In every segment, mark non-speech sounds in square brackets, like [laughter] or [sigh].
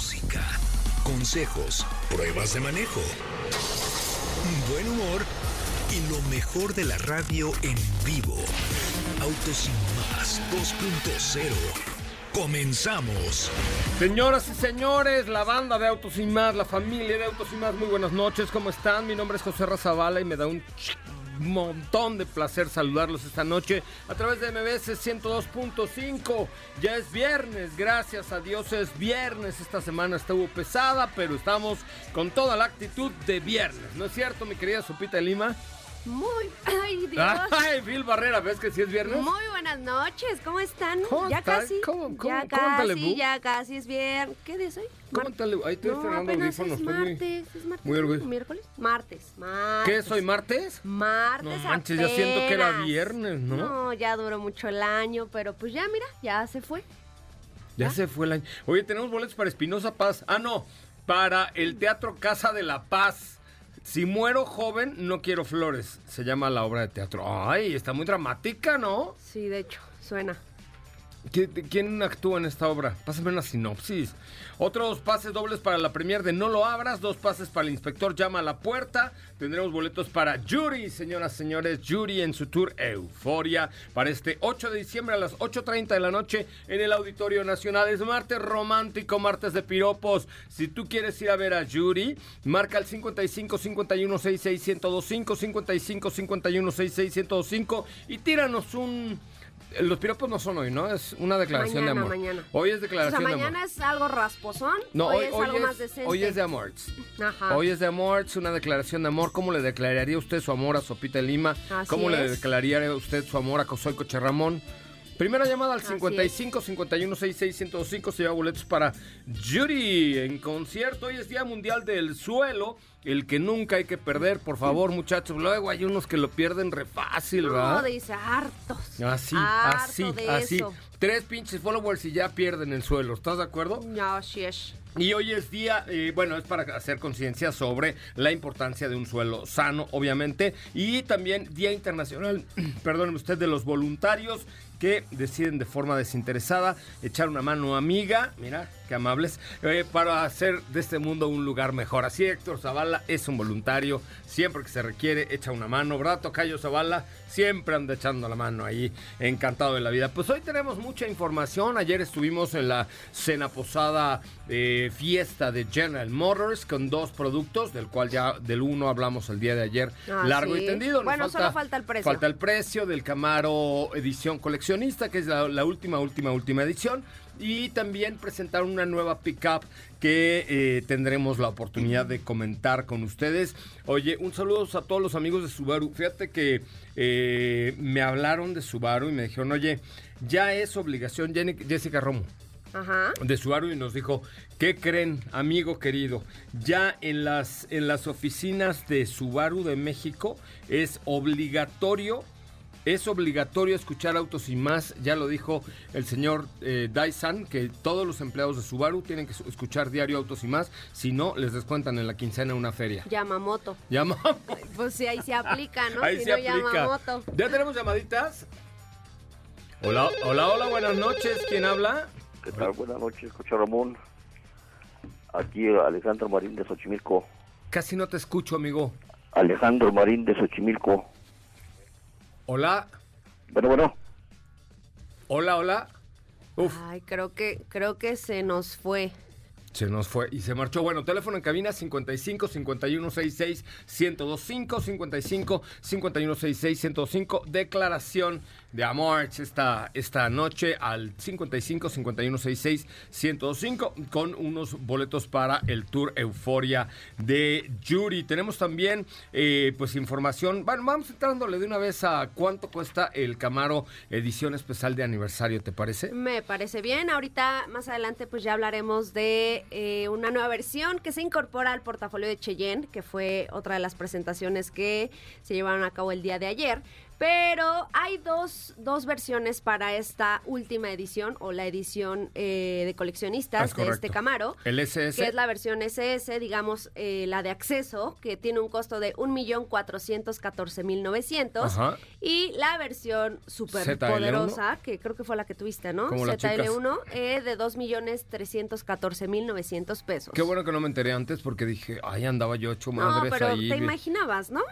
música, consejos, pruebas de manejo, buen humor y lo mejor de la radio en vivo. Autos más 2.0. Comenzamos. Señoras y señores, la banda de Autos Más, la familia de Autos Más, muy buenas noches, ¿cómo están? Mi nombre es José Razabala y me da un montón de placer saludarlos esta noche a través de MBS 102.5. Ya es viernes, gracias a Dios es viernes. Esta semana estuvo pesada, pero estamos con toda la actitud de viernes. ¿No es cierto, mi querida Sopita Lima? Muy, [laughs] ay Dios. Ay, Phil Barrera, ¿ves que sí es viernes? Muy buenas noches, ¿cómo están? ¿Cómo ya está? casi. ¿Cómo- cómo- ya casi, bu? ya casi es viernes. ¿Qué día es hoy? ¿Cómo le- Ahí estoy No, estrenando apenas audífonos. es estoy muy- martes, es martes. muy orgulloso. ¿Miércoles? Martes, martes. ¿Qué es hoy, martes? Martes No manches, ya siento que era apenas. viernes, ¿no? No, ya duró mucho el año, pero pues ya, mira, ya se fue. Ya ¿Ya? se fue el año. Oye, tenemos boletos para Espinosa Paz. Ah, no, para el Teatro Casa de la Paz. Si muero joven, no quiero flores. Se llama la obra de teatro. Ay, está muy dramática, ¿no? Sí, de hecho, suena. ¿Qui- ¿Quién actúa en esta obra? Pásame una sinopsis. Otros pases dobles para la premier de No lo abras, dos pases para el inspector llama a la puerta. Tendremos boletos para Yuri, señoras, señores, Yuri en su tour Euforia para este 8 de diciembre a las 8.30 de la noche en el Auditorio Nacional. Es martes romántico, martes de piropos. Si tú quieres ir a ver a Yuri, marca el 55 51 66 1025 55 51 66 1025 y tíranos un... Los piropos no son hoy, ¿no? Es una declaración Mañana, de amor. mañana. Hoy es O sea, declaración de amor. mañana es algo rasposón. No, hoy, hoy, es hoy algo es, más decente. hoy es de amor. Ajá. Hoy es de amor, es una declaración de amor. ¿Cómo le declararía usted su amor a Sopita de Lima? Así ¿Cómo le declararía usted su amor a Cosoy Coche Ramón? Primera llamada al Así 55 51 66 1025 se lleva boletos para Judy en concierto. Hoy es Día Mundial del Suelo, el que nunca hay que perder, por favor, muchachos. Luego hay unos que lo pierden re fácil, No, ¿verdad? dice hartos. Así, Harto así, de así. eso. Tres pinches followers y ya pierden el suelo. ¿Estás de acuerdo? No, así es. Y hoy es día, eh, bueno, es para hacer conciencia sobre la importancia de un suelo sano, obviamente, y también Día Internacional, [clears throat] perdóneme usted, de los voluntarios que deciden de forma desinteresada echar una mano amiga, mira, qué amables, eh, para hacer de este mundo un lugar mejor. Así Héctor Zavala es un voluntario, siempre que se requiere echa una mano, ¿verdad? Tocayo Zavala siempre anda echando la mano ahí, encantado de la vida. Pues hoy tenemos mucha información, ayer estuvimos en la cena posada eh, fiesta de General Motors con dos productos, del cual ya del uno hablamos el día de ayer, Ah, largo sí. y tendido. Nos Bueno, solo falta el precio. Falta el precio del Camaro edición coleccionista, que es la, la última, última, última edición. Y también presentar una nueva pickup que eh, tendremos la oportunidad de comentar con ustedes. Oye, un saludo a todos los amigos de Subaru. Fíjate que eh, me hablaron de Subaru y me dijeron, oye, ya es obligación, Jenny- Jessica Romo Ajá. de Subaru y nos dijo, ¿qué creen, amigo querido? Ya en las, en las oficinas de Subaru de México es obligatorio, es obligatorio escuchar Autos y Más, ya lo dijo el señor eh, Daisan, que todos los empleados de Subaru tienen que escuchar diario Autos y Más, si no, les descuentan en la quincena una feria. Yamamoto. Llamamos. [laughs] Pues sí, ahí se aplica, ¿no? Ahí si se no, aplica. Yamamoto. ¿Ya tenemos llamaditas? Hola, hola, hola, buenas noches. ¿Quién habla? ¿Qué tal? Buenas noches, Coche Ramón. Aquí Alejandro Marín de Xochimilco. Casi no te escucho, amigo. Alejandro Marín de Xochimilco. Hola, Bueno, bueno. hola, hola. Uf, Ay, creo que, creo que se nos fue. Se nos fue y se marchó. Bueno, teléfono en cabina 55 51 66 1025 55 51 66 1025. Declaración de amor esta, esta noche al 55 51 66 1025 con unos boletos para el tour Euforia de Yuri. Tenemos también eh, pues información. Bueno, vamos entrándole de una vez a cuánto cuesta el Camaro edición especial de aniversario, ¿te parece? Me parece bien. Ahorita más adelante pues ya hablaremos de eh, una nueva versión que se incorpora al portafolio de Cheyenne, que fue otra de las presentaciones que se llevaron a cabo el día de ayer. Pero hay dos, dos versiones para esta última edición o la edición eh, de coleccionistas Es de este. Camaro. El SS. Que es la versión SS, digamos, eh, la de acceso, que tiene un costo de 1.414.900. Ajá. Y la versión super ZL1. poderosa, que creo que fue la que tuviste, ¿no? Como las ZL1, eh, de 2.314.900 pesos. Qué bueno que no me enteré antes porque dije, ay, andaba yo No, madres pero ahí. te imaginabas, ¿no?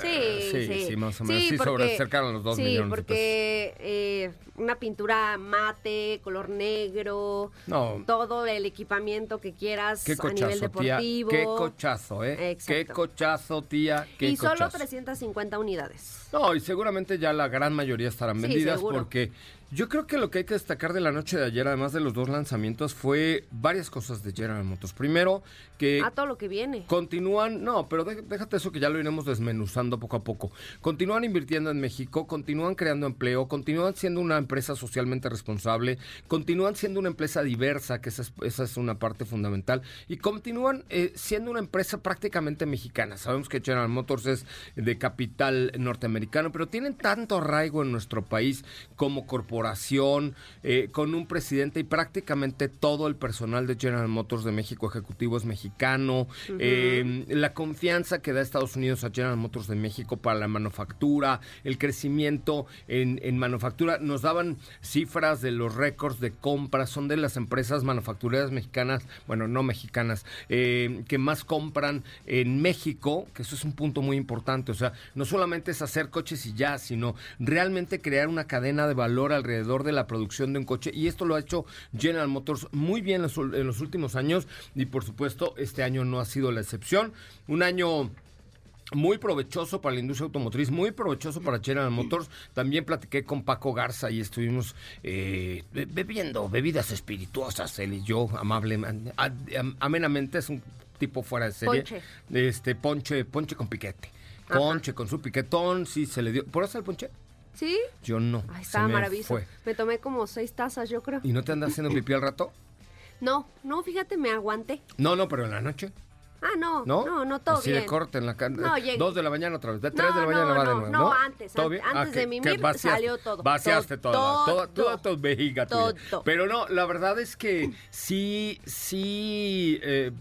Sí, sí, sí, sí, más o menos. Sí, sobre cerca de los dos sí, millones de porque eh, una pintura mate, color negro, No. todo el equipamiento que quieras Qué a nivel cochazo, tía. deportivo. Qué cochazo, ¿eh? Exacto. Qué cochazo, tía. Qué y solo cochazo. 350 unidades. No, y seguramente ya la gran mayoría estarán Sí, vendidas porque yo creo que lo que hay que destacar de la noche de ayer, además de los dos lanzamientos, fue varias cosas de General Motors. Primero, que a todo lo que viene. Continúan, no, pero dé- déjate eso que ya lo iremos desmenuzando poco a poco. Continúan invirtiendo en México, continúan creando empleo, continúan siendo una empresa socialmente responsable, continúan siendo una empresa diversa, que esa es, esa es una parte fundamental, y continúan eh, siendo una empresa prácticamente mexicana. Sabemos que General Motors es de capital norteamericano, pero tienen tanto arraigo en nuestro país como corporación, eh, con un presidente y prácticamente todo el personal de General Motors de México ejecutivo es mexicano. Eh, la confianza que da Estados Unidos a General Motors de México para la manufactura, el crecimiento en, en manufactura. Nos daban cifras de los récords de compras, son de las empresas manufactureras mexicanas, bueno, no mexicanas, eh, que más compran en México, que eso es un punto muy importante. O sea, no solamente es hacer coches y ya, sino realmente crear una cadena de valor alrededor de la producción de un coche. Y esto lo ha hecho General Motors muy bien en los, ul- en los últimos años y por supuesto este año no ha sido la excepción. Un año muy provechoso para la industria automotriz, muy provechoso para General Motors. También platiqué con Paco Garza y estuvimos eh, be- bebiendo bebidas espirituosas, él y yo, amable, a- am- amenamente, es un tipo fuera de serie. Ponche. Este, ponche, ponche con piquete. Ajá. Ponche con su piquetón, sí se le dio. ¿Por eso el ponche? ¿Sí? Yo no. Ay, estaba me maravilloso. fue. Me tomé como seis tazas, yo creo. ¿Y no te andas haciendo pipí al rato? No, no, fíjate, me aguanté. No, no, pero en la noche. Ah, no, ¿No? no, no, todo Así bien. de corte en la cara. No, llegué. Dos de la mañana otra vez. De No, tres de la mañana no, va de nuevo. no, ¿no? antes, ¿Todo an- bien? antes que- de que mimir vaciaste- salió todo. Vaciaste Todo, toda, todo. toda tu vejiga tuya. Todo. Pero no, la verdad es que sí, sí. eh,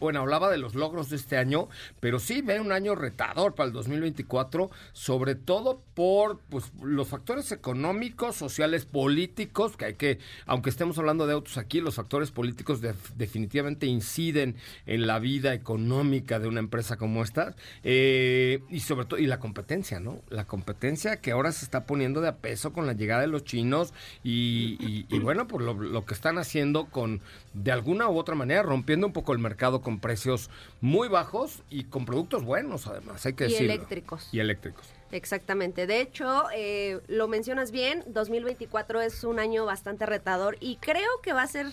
bueno, hablaba de los logros de este año, pero sí ve un año retador para el 2024, sobre todo por pues, los factores económicos, sociales, políticos, que hay que, aunque estemos hablando de autos aquí, los factores políticos def- definitivamente inciden en la vida económica de una empresa como esta, eh, y sobre todo, y la competencia, ¿no? La competencia que ahora se está poniendo de a peso con la llegada de los chinos y, bueno, por lo, lo que están haciendo con, de alguna u otra manera, rompiendo un poco el mercado con precios muy bajos y con productos buenos, además, hay que Y decirlo. eléctricos. Y eléctricos. Exactamente. De hecho, eh, lo mencionas bien, 2024 es un año bastante retador y creo que va a ser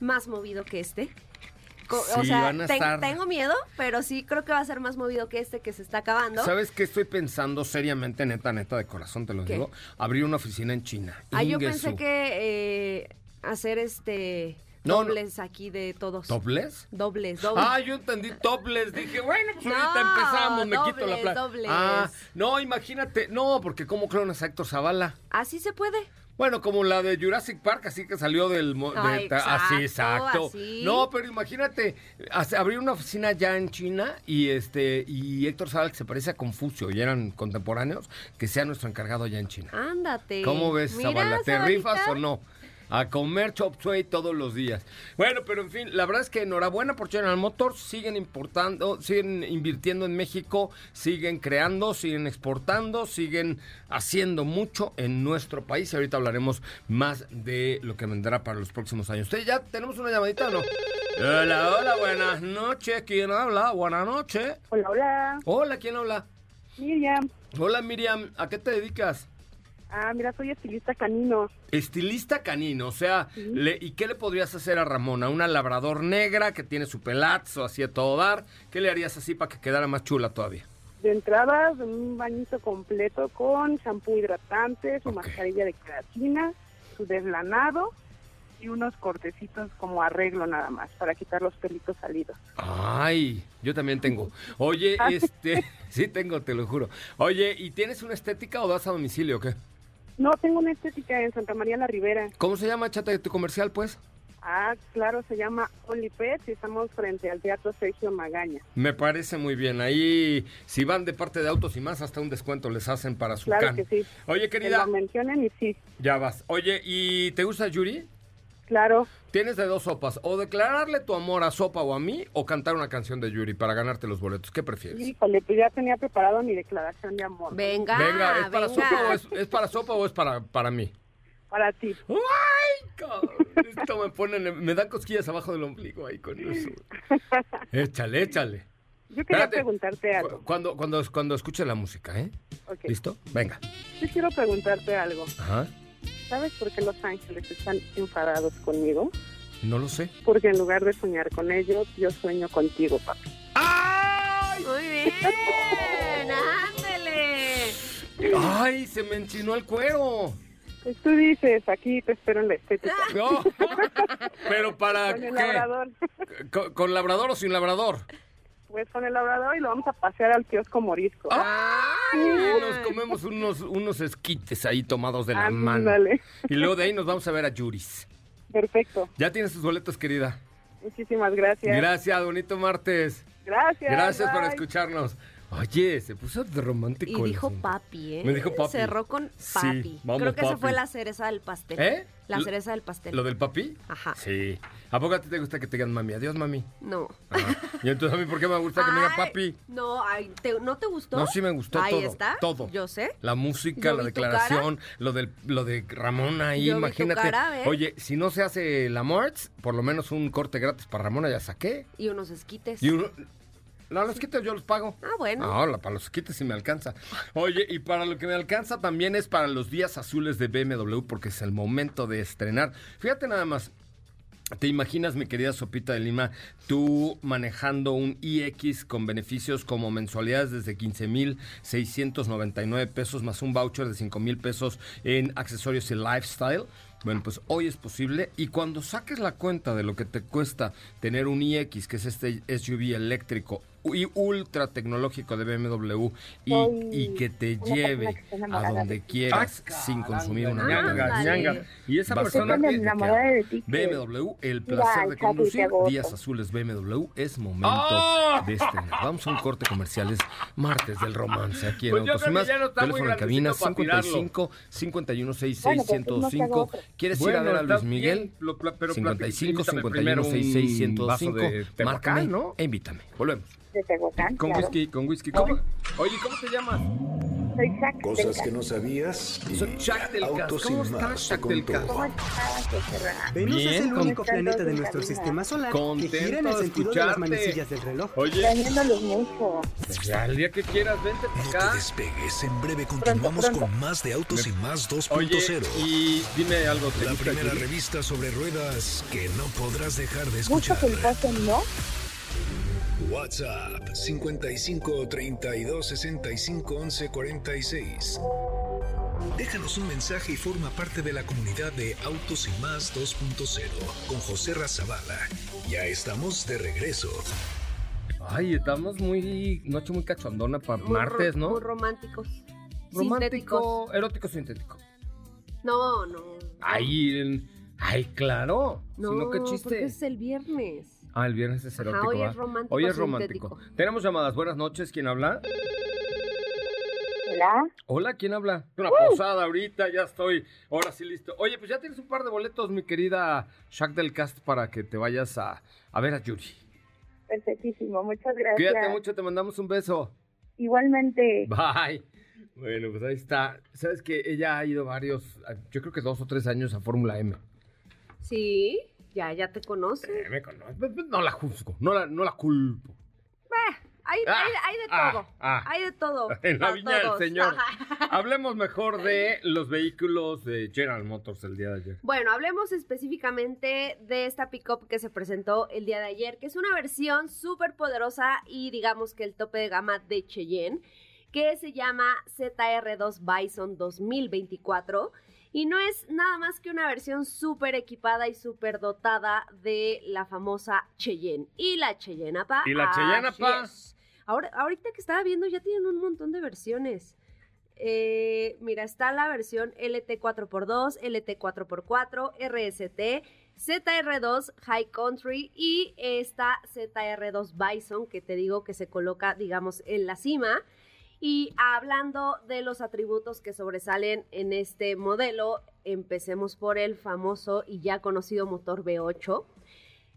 más movido que este. Co- o sea, ten- estar- tengo miedo, pero sí creo que va a ser más movido que este que se está acabando. ¿Sabes qué estoy pensando seriamente, neta, neta, de corazón, te lo ¿Qué? digo? Abrir una oficina en China. Ah, yo pensé que eh, hacer este No, no. dobles aquí de todos. ¿Topless? Dobles, dobles. Ah, yo entendí topless. Dije, bueno, pues No, ahorita empezamos, me quito la dobles, plata. dobles. Ah, no, imagínate. No, porque ¿cómo clonas a Héctor Zavala? Así se puede. Bueno, como la de Jurassic Park, así que salió del... de- Ah, así, exacto, así. No, pero imagínate, abrir una oficina ya en China y este y Héctor Zavala, que se parece a Confucio y eran contemporáneos, que sea nuestro encargado ya en China. Ándate. ¿Cómo ves, Mira, Zavala? ¿Te Zabalita. rifas o no? A comer chop suey todos los días. Bueno, pero en fin, la verdad es que enhorabuena por General Motors. Siguen importando, siguen invirtiendo en México, siguen creando, siguen exportando, siguen haciendo mucho en nuestro país. Y ahorita hablaremos más de lo que vendrá para los próximos años. ¿Usted ya tenemos una llamadita o no? Hola, hola, buenas noches. ¿Quién habla? Buenas noches. Hola, hola. Hola, ¿quién habla? Miriam. Hola, Miriam. ¿A qué te dedicas? Ah, mira, soy estilista canino. Estilista canino, o sea, le- ¿y qué le podrías hacer a Ramona? ¿Una labrador negra que tiene su pelazo así a todo dar? ¿Qué le harías así para que quedara más chula todavía? De entrada, un bañito completo con champú hidratante, su mascarilla de queratina, su deslanado y unos cortecitos como arreglo nada más para quitar los pelitos salidos. Ay, yo también tengo. Oye, [laughs] este, [laughs] sí tengo, te lo juro. Oye, ¿y tienes una estética o das a domicilio o qué? No, tengo una estética en Santa María la Ribera. ¿Cómo se llama, chata, tu comercial, pues? Ah, claro, se llama Only Pets y estamos frente al Teatro Sergio Magaña. Me parece muy bien. Ahí, si van de parte de autos y más, hasta un descuento les hacen para su Claro can. que sí. Oye, Que querida, lo mencionen y sí, ya vas. Oye, ¿y te gusta Yuri? Claro. Tienes de dos sopas, o declararle tu amor a Sopa o a mí, o cantar una canción de Yuri para ganarte los boletos. ¿Qué prefieres? Híjole, pues ya tenía preparado mi declaración de amor. Venga, Venga, ¿es para, venga. Sopa o es, es para Sopa o es para, para mí? Para ti. ¡Ay, cabrón! Esto me pone, me dan cosquillas abajo del ombligo ahí con eso. [laughs] Échale, échale. Yo quería Espérate. preguntarte algo. Cu- Cuando, cuando, cuando escuche la música, ¿eh? ¿Listo? Venga. Yo quiero preguntarte algo. Ajá. ¿Sabes por qué los ángeles están enfadados conmigo? No lo sé. Porque en lugar de soñar con ellos, yo sueño contigo, papi. ¡Ay! Muy bien, ándele. ¡Ay! Se me enchinó el cuero. Pues tú dices, aquí te espero en la estética. [laughs] No. [laughs] Pero para Con el qué? labrador. ¿Con, con labrador o sin labrador? Pues con el labrador y lo vamos a pasear al kiosco morisco. ¡Ay! Nos comemos unos, unos esquites ahí tomados de la mano. Ándale. Y luego de ahí nos vamos a ver a Yuris. Perfecto. Ya tienes tus boletos, querida. Muchísimas gracias. Gracias, bonito martes. Gracias. Gracias por escucharnos. Oye, se puso de romántico. Y dijo papi, ¿eh? Me dijo papi. Cerró con Sí, papi. vamos, Creo que esa papi. fue la cereza del pastel. ¿Eh? La cereza del pastel. ¿Lo del papi? Ajá. Sí. ¿A poco a ti te gusta que te digan mami? Adiós, mami. No. Ajá. Y entonces a mí, ¿por qué me gusta que me digan papi? No, ay, ¿te- ¿no te gustó? No, sí me gustó Ahí todo. está. Todo. Yo sé. La música, Yo la declaración, lo del lo de Ramona ahí, Yo vi tu imagínate. cara, ver. Oye, si no se hace la Morts, por lo menos un corte gratis para Ramona ya saqué. Y unos esquites. Y uno. No, los quites yo los pago. Ah, bueno. No, la- para los quites sí me alcanza. Oye, y para lo que me alcanza también es para los días azules de BMW, porque es el momento de estrenar. Fíjate nada más. ¿Te imaginas, mi querida Sopita de Lima, tú manejando un iX con beneficios como mensualidades desde 15,699 pesos más un voucher de 5 mil pesos en accesorios y lifestyle? Bueno, pues hoy es posible y cuando saques la cuenta de lo que te cuesta tener un iX, que es este SUV eléctrico y ultra tecnológico de BMW y, y que te una lleve a donde quieras Ah, sin consumir una ándale. ñanga. Y esa Vas persona que- tan enamorada de ti que- BMW, el Mira, placer de conducir, días azules BMW, es momento ¡Ah! de estrenar. Vamos a un corte comercial, es martes del romance aquí en Pues Autos y Más. no Teléfono en cabina grandecito para tirarlo. 55 51 66 Bueno, pues, no se haga 105. otro. ¿Quieres ir Bueno, a ver a Luis Miguel? bien, lo pero 55 platícame 51 primero un 66 vaso 105. de Tehuacán, Márcame ¿no? e invítame. Volvemos. De Tehuacán, Con claro. whisky, con whisky. ¿Cómo? Oye, ¿cómo te llamas? Soy Zac Cosas que no sabías y Soy Jack del Cas. Autos ¿Cómo estás, con del Cas? ¿Cómo estás? Venus Bien, es el único contento planeta de de nuestro sistema solar que gira en el de sentido de las escucharte. manecillas del reloj. Oye, Extrañándolos mucho. pues ya el día que quieras, vente para No te acá. despegues, en breve continuamos pronto. con más de Autos y Más Oye, 2.0. y dime algo, ¿te La gusta primera Yuri? revista sobre ruedas que no podrás dejar de Mucho escuchar. culposo, ¿no? WhatsApp 55 32 65 11 46. Déjanos un mensaje y forma parte de la comunidad de Autos y Más 2.0 con José Razabala. Ya estamos de regreso. Ay, estamos muy. Noche muy cachondona para Muy martes, ¿no? Muy románticos. Sintéticos. Romántico, erótico sintético. No, no. Ay, ay, claro. No, si no, qué porque chiste. es el viernes. Ah, el viernes es Ajá, erótico. hoy es romántico Hoy es romántico. sintético. Tenemos llamadas. Buenas noches. ¿Quién habla? Hola. Hola, ¿quién habla? Una Uh. posada ahorita, ya estoy. Ahora sí listo. Oye, pues ya tienes un par de boletos, mi querida Shaq del Cast, para que te vayas a, a ver a Yuri. Perfectísimo, muchas gracias. Cuídate mucho, te mandamos un beso. Igualmente. Bye. Bueno, pues ahí está. Sabes que ella ha ido varios, yo creo que dos o tres años a Fórmula M. Sí. Ya, ya te conoce. Eh, me conoce. Pues, pues, No la juzgo, no la, no la culpo. Hay, Ah, hay- hay de ah, todo. ah. Hay de todo. [laughs] En la viña del señor. [laughs] Hablemos mejor de [laughs] los vehículos de General Motors el día de ayer. Bueno, hablemos específicamente de esta pickup que se presentó el día de ayer, que es una versión súper poderosa y digamos que el tope de gama de Cheyenne, que se llama ZR2 Bison 2024. Y no es nada más que una versión súper equipada y súper dotada de la famosa Cheyenne. Y la Cheyenne apa. ¿Y la Cheyenne es. Ahora, ahorita que estaba viendo, ya tienen un montón de versiones. Eh, mira, está la versión LT4x2, LT4x4, RST, ZR2 High Country y esta ZR2 Bison que te digo que se coloca, digamos, en la cima. Y hablando de los atributos que sobresalen en este modelo, empecemos por el famoso y ya conocido motor V8.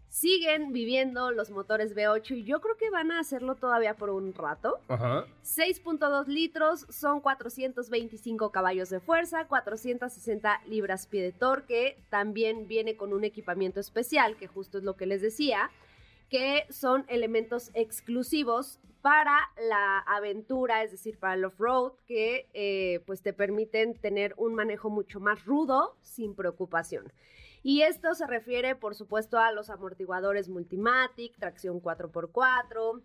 Siguen viviendo los motores V8 y yo creo que van a hacerlo todavía por un rato. Ajá. 6.2 litros, son 425 caballos de fuerza, 460 libras-pie de torque. También viene con un equipamiento especial, que justo es lo que les decía, que son elementos exclusivos para la aventura, es decir, para el off-road, que eh, pues te permiten tener un manejo mucho más rudo sin preocupación. Y esto se refiere, por supuesto, a los amortiguadores Multimatic, tracción 4x4,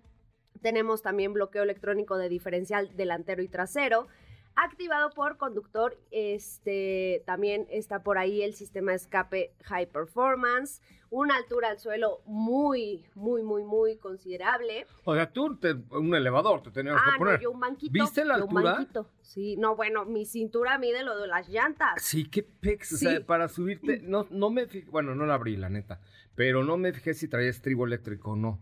tenemos también bloqueo electrónico de diferencial delantero y trasero. Activado por conductor, este también está por ahí el sistema escape High Performance, una altura al suelo muy, muy, muy, muy considerable. O sea, tú, te- un elevador te teníamos Ah, que poner. no, yo un banquito. ¿Viste la yo un altura? banquito. Sí, no, bueno, mi cintura mide lo de las llantas. Sí, qué pex. O Sí. sea, para subirte, no, no me fijé, bueno, no la abrí, la neta, pero no me fijé si traía estribo eléctrico o no.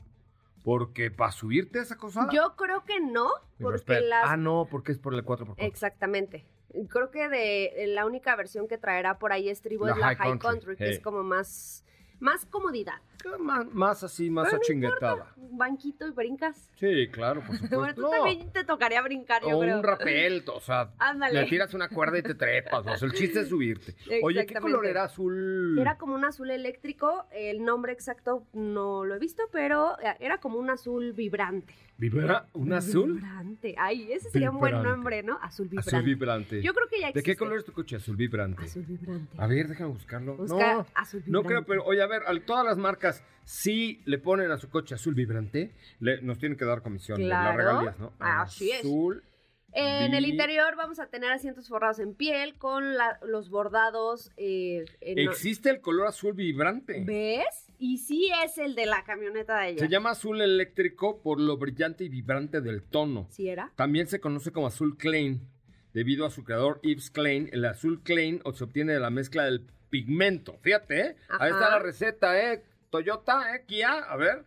Porque para subirte a esa cosa. Yo creo que no, porque las Ah, no, porque es por el 4x4. Exactamente. Creo que de la única versión que traerá por ahí estribo La es la High High Country, Country, que hey. es como más, más comodidad. Más, más así, más no achinguetada. Un banquito y brincas. Sí, claro, por supuesto. [laughs] Bueno, tú No. también te tocaría brincar, yo O creo. un rapel, o sea, [laughs] Ándale. le tiras una cuerda y te trepas. O sea, el chiste es subirte. Oye, ¿qué color era azul? Era como un azul eléctrico, el nombre exacto no lo he visto, pero eh, era como un azul vibrante. ¿Vibra? ¿Un azul? Vibrante. Ay, ese sería un buen nombre, ¿no? Azul vibrante. Azul vibrante. Yo creo que ya ¿De existe. qué color es tu coche? Azul vibrante. Azul vibrante. A ver, déjame buscarlo. Busca no, azul no vibrante. creo, pero oye, a ver, al- todas las marcas sí le ponen a su coche azul vibrante, le- nos tienen que dar comisión de las Claro. regalías, ¿no? Así es. Azul. En el interior vamos a tener asientos forrados en piel con la- los bordados. eh, en- Existe el color azul vibrante. ¿Ves? Y sí es el de la camioneta de ella. Se llama azul eléctrico por lo brillante y vibrante del tono. ¿Sí era? También se conoce como azul Klein, debido a su creador Yves Klein. El azul Klein se obtiene de la mezcla del pigmento. Fíjate, ¿eh? Ahí está la receta, ¿eh? Toyota, ¿eh? Kia, a ver.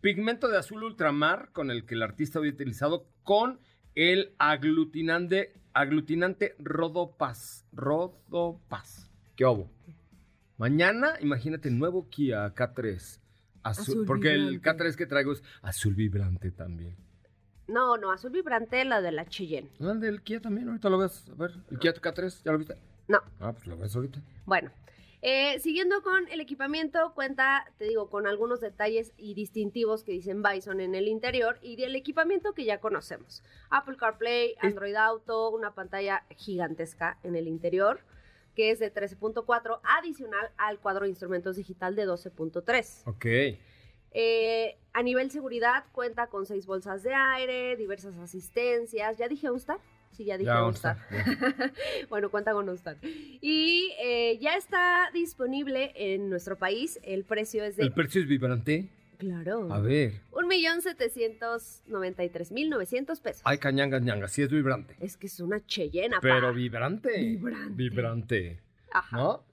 Pigmento de azul ultramar con el que el artista había utilizado con el aglutinante, aglutinante Rodopas. Rodopas. ¿Qué hubo? Mañana, imagínate, nuevo Kia K3. Azul, Azul porque el vibrante. K3 que traigo es azul vibrante también. No, no, azul vibrante, la de la Cheyenne. Ah, el del Kia también, ahorita lo ves. A ver, el Kia K3, ¿ya lo viste? No. Ah, pues lo ves ahorita. Bueno, eh, siguiendo con el equipamiento, cuenta, te digo, con algunos detalles y distintivos que dicen Bison en el interior y el equipamiento que ya conocemos. Apple CarPlay, Android Auto, una pantalla gigantesca en el interior que es de 13.4 adicional al cuadro de instrumentos digital de 12.3. Ok. Eh, a nivel seguridad cuenta con seis bolsas de aire, diversas asistencias. ¿Ya dije OnStar? Sí, ya dije OnStar. [laughs] Bueno, cuenta con OnStar. Y eh, ya está disponible en nuestro país. El precio es de... ¿El precio es vibrante? Claro. A ver. Un millón setecientos noventa y tres mil novecientos pesos. Ay, cañangas, ñangas, sí es vibrante. Es que es una cheyena, Pero vibrante. Vibrante. Vibrante. Ajá. ¿No?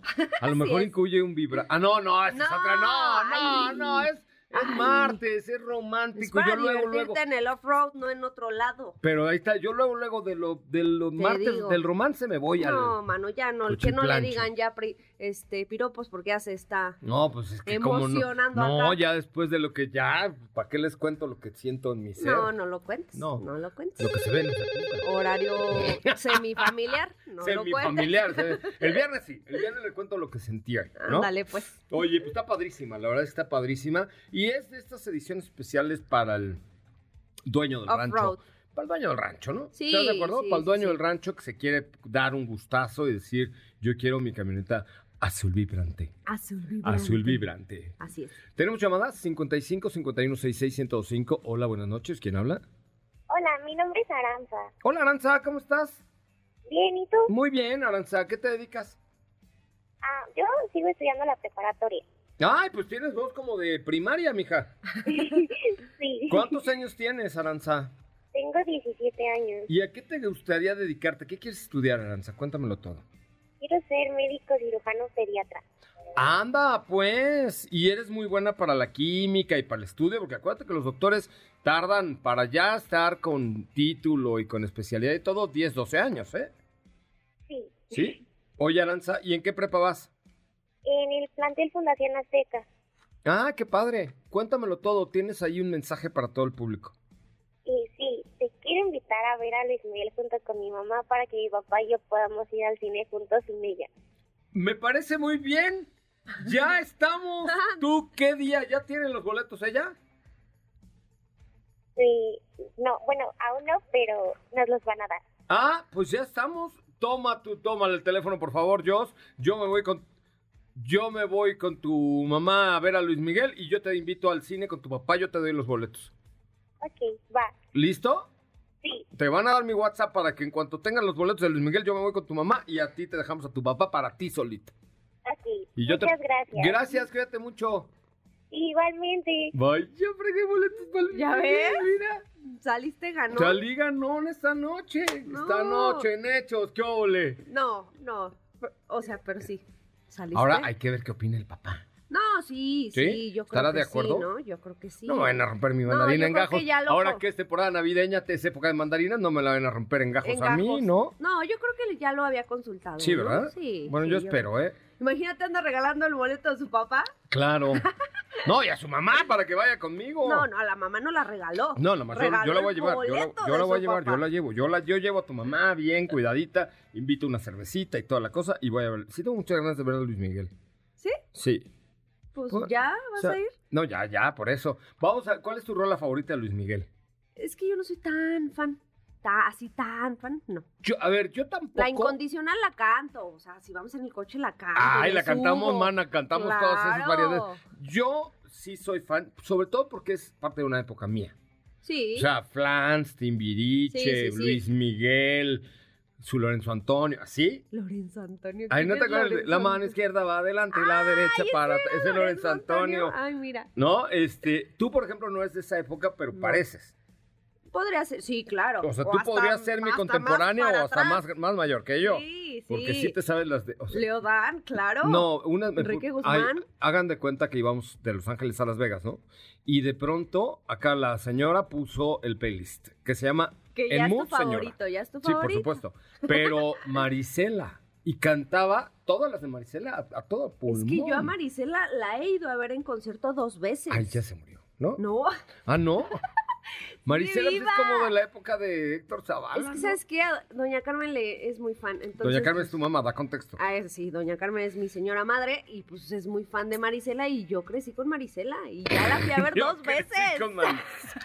A lo [laughs] mejor incluye un vibra. Ah, no, no, esa es otra. No, no, ay. no, es, es martes, es Es romántico. para Yo luego, divertirte luego. en el off-road, no en otro lado. Pero ahí está, yo luego, luego de, lo, de los Te martes digo. del romance me voy No, al. mano, ya no. Que no le digan ya pri- este piropos porque ya se está. No, pues es que como no. Emocionando No, acá. ya después de lo que ya, ¿para qué les cuento lo que siento en mi ser? No, no lo cuentes. No. No, lo cuentes. Lo que se ve no se juzga. Horario [laughs] semifamiliar. No lo. Semifamiliar. se- El viernes sí, el viernes le cuento lo que sentía, ¿no? Ándale, pues. Oye, pues está padrísima, la verdad es que está padrísima. Y es de estas ediciones especiales para el dueño del rancho. Para el dueño del rancho, ¿no? Sí, ¿Estás de acuerdo? sí, para el dueño sí, del rancho que se quiere dar un gustazo y decir, yo quiero mi camioneta azul vibrante. Azul vibrante. Azul vibrante. Así es. Tenemos llamadas 55 51 66 1025. Hola, buenas noches. ¿Quién habla? Hola, mi nombre es Aranza. Hola, Aranza, ¿cómo estás? Bien, ¿y tú? Muy bien, Aranza. ¿A qué te dedicas? Ah, yo sigo estudiando la preparatoria. Ay, pues tienes voz como de primaria, mija. [laughs] Sí. ¿Cuántos años tienes, Aranza? Tengo 17 años. ¿Y a qué te gustaría dedicarte? ¿Qué quieres estudiar, Aranza? Cuéntamelo todo. Quiero ser médico cirujano pediatra. Anda, pues. Y eres muy buena para la química y para el estudio, porque acuérdate que los doctores tardan para ya estar con título y con especialidad y todo 10, 12 años, ¿eh? Sí. ¿Sí? Oye, Aranza, ¿y en qué prepa vas? En el plantel Fundación Azteca. Ah, qué padre. Cuéntamelo todo. Tienes ahí un mensaje para todo el público. Y sí, te quiero invitar a ver a Luis Miguel junto con mi mamá para que mi papá y yo podamos ir al cine juntos sin ella. Me parece muy bien. Ya [laughs] estamos. ¿Tú qué día? ¿Ya tienen los boletos ella? Sí, no, bueno, aún no, pero nos los van a dar. Ah, pues ya estamos. Toma tu, toma el teléfono, por favor, Jos. Yo me voy con. Yo me voy con tu mamá a ver a Luis Miguel y yo te invito al cine con tu papá, yo te doy los boletos. Ok, va. ¿Listo? Sí, Te van a dar mi WhatsApp para que en cuanto tengan los boletos de Luis Miguel, yo me voy con tu mamá y a ti te dejamos a tu papá para ti solito. ok. Y yo te- Muchas gracias. Gracias, cuídate mucho. Igualmente. Vaya, fregué boletos para Luis ¿Ya Miguel, ves? Mira. Saliste ganó. Salí ganón esta noche. No. Esta noche en Hechos, qué ole. No, no. O sea, pero sí. ¿Saliste? Ahora hay que ver qué opina el papá. No, sí, ¿Sí? sí, yo creo ¿Estará que de acuerdo? sí, ¿no? Yo creo que sí. No me van a romper mi mandarina yo en gajos. que ya lo- Ahora que es temporada navideña, es época de mandarinas, no me la van a romper en gajos En a mí. ¿no? No, yo creo que ya lo había consultado. Sí, ¿no? ¿verdad? Sí. Bueno, sí, yo espero, ¿eh? Imagínate anda regalando el boleto de su papá. Claro. No, y a su mamá para que vaya conmigo. No, no, a la mamá no la regaló. No, yo, Regaló yo la voy a llevar, yo la, yo la voy a llevar, papá. yo la llevo, yo la yo llevo a tu mamá bien cuidadita, invito una cervecita y toda la cosa y voy a ver. Sí tengo muchas ganas de ver a Luis Miguel. ¿Sí? Sí. Pues Pues, ya O vas sea, a ir. No, ya, ya, por eso. Vamos a, ¿cuál es tu rola favorita de Luis Miguel? Es que yo no soy tan fan. Ta- así tan fan, no. Yo, a ver, yo tampoco. La incondicional la canto. O sea, si vamos en el coche la canto. Ay, la cantamos, mana, cantamos todas esas variedades. Yo sí soy fan, sobre todo porque es parte de una época mía. Sí. O sea, Flans, Timbiriche, Sí, sí, sí. Luis Miguel, su Lorenzo Antonio, ¿así? Lorenzo Antonio. Ay, ¿quién ¿no te acuerdas? Lorenzo La mano Antonio? izquierda va adelante y la derecha para... ese es Lorenzo Antonio. Ay, mira. ¿No? Este, tú, por ejemplo, no es de esa época, pero No. pareces. Podría ser, sí, claro. O sea, O tú podrías ser mi contemporáneo o hasta más, más mayor que yo. Sí, sí. Porque sí te sabes las de... o sea, Leodán, claro. No, una Enrique Guzmán. ay, hagan de cuenta que íbamos de Los Ángeles a Las Vegas, ¿no? Y de pronto acá la señora puso el playlist que se llama Que ya es tu Mood, señora. favorito, ya es tu Sí, por favorito. supuesto. Pero Marisela y cantaba todas las de Marisela a, a todo pulmón. Es que yo a Marisela la he ido a ver en concierto dos veces. Ay, ya se murió, ¿no? No, Ah, no. [laughs] Marisela pues, es como de la época de Héctor Zavala. es que ¿no? sabes que Doña Carmen le es muy fan. Entonces, Doña Carmen es pues, tu mamá, da contexto. Ah, es- sí, Doña Carmen es mi señora madre y pues es muy fan de Marisela y yo crecí con Marisela y ya la fui a ver [laughs] Yo dos crecí veces. con Marisela.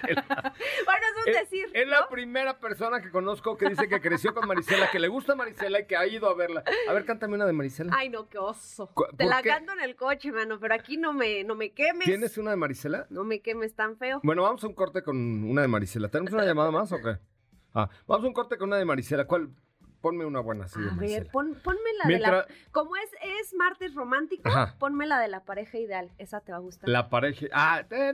[laughs] Bueno, eso es Es, decir. es la primera persona que conozco que dice que creció con Marisela, que le gusta Marisela y que ha ido a verla. A ver, cántame una de Marisela. Ay, no, qué oso. Te ¿por la qué? canto en el coche, mano, pero aquí no me, no me quemes. ¿Tienes una de Marisela? No me quemes tan feo. Bueno, vamos a un corte con una de Marisela. ¿Tenemos una llamada más o qué? Ah, vamos a un corte con una de Marisela. ¿Cuál? Ponme una buena de A ver, pon, ponme la Mientras- de la... Como es, es martes romántico, Ajá. ponme la de la pareja ideal. Esa te va a gustar. La pareja. Ah, Ya ves,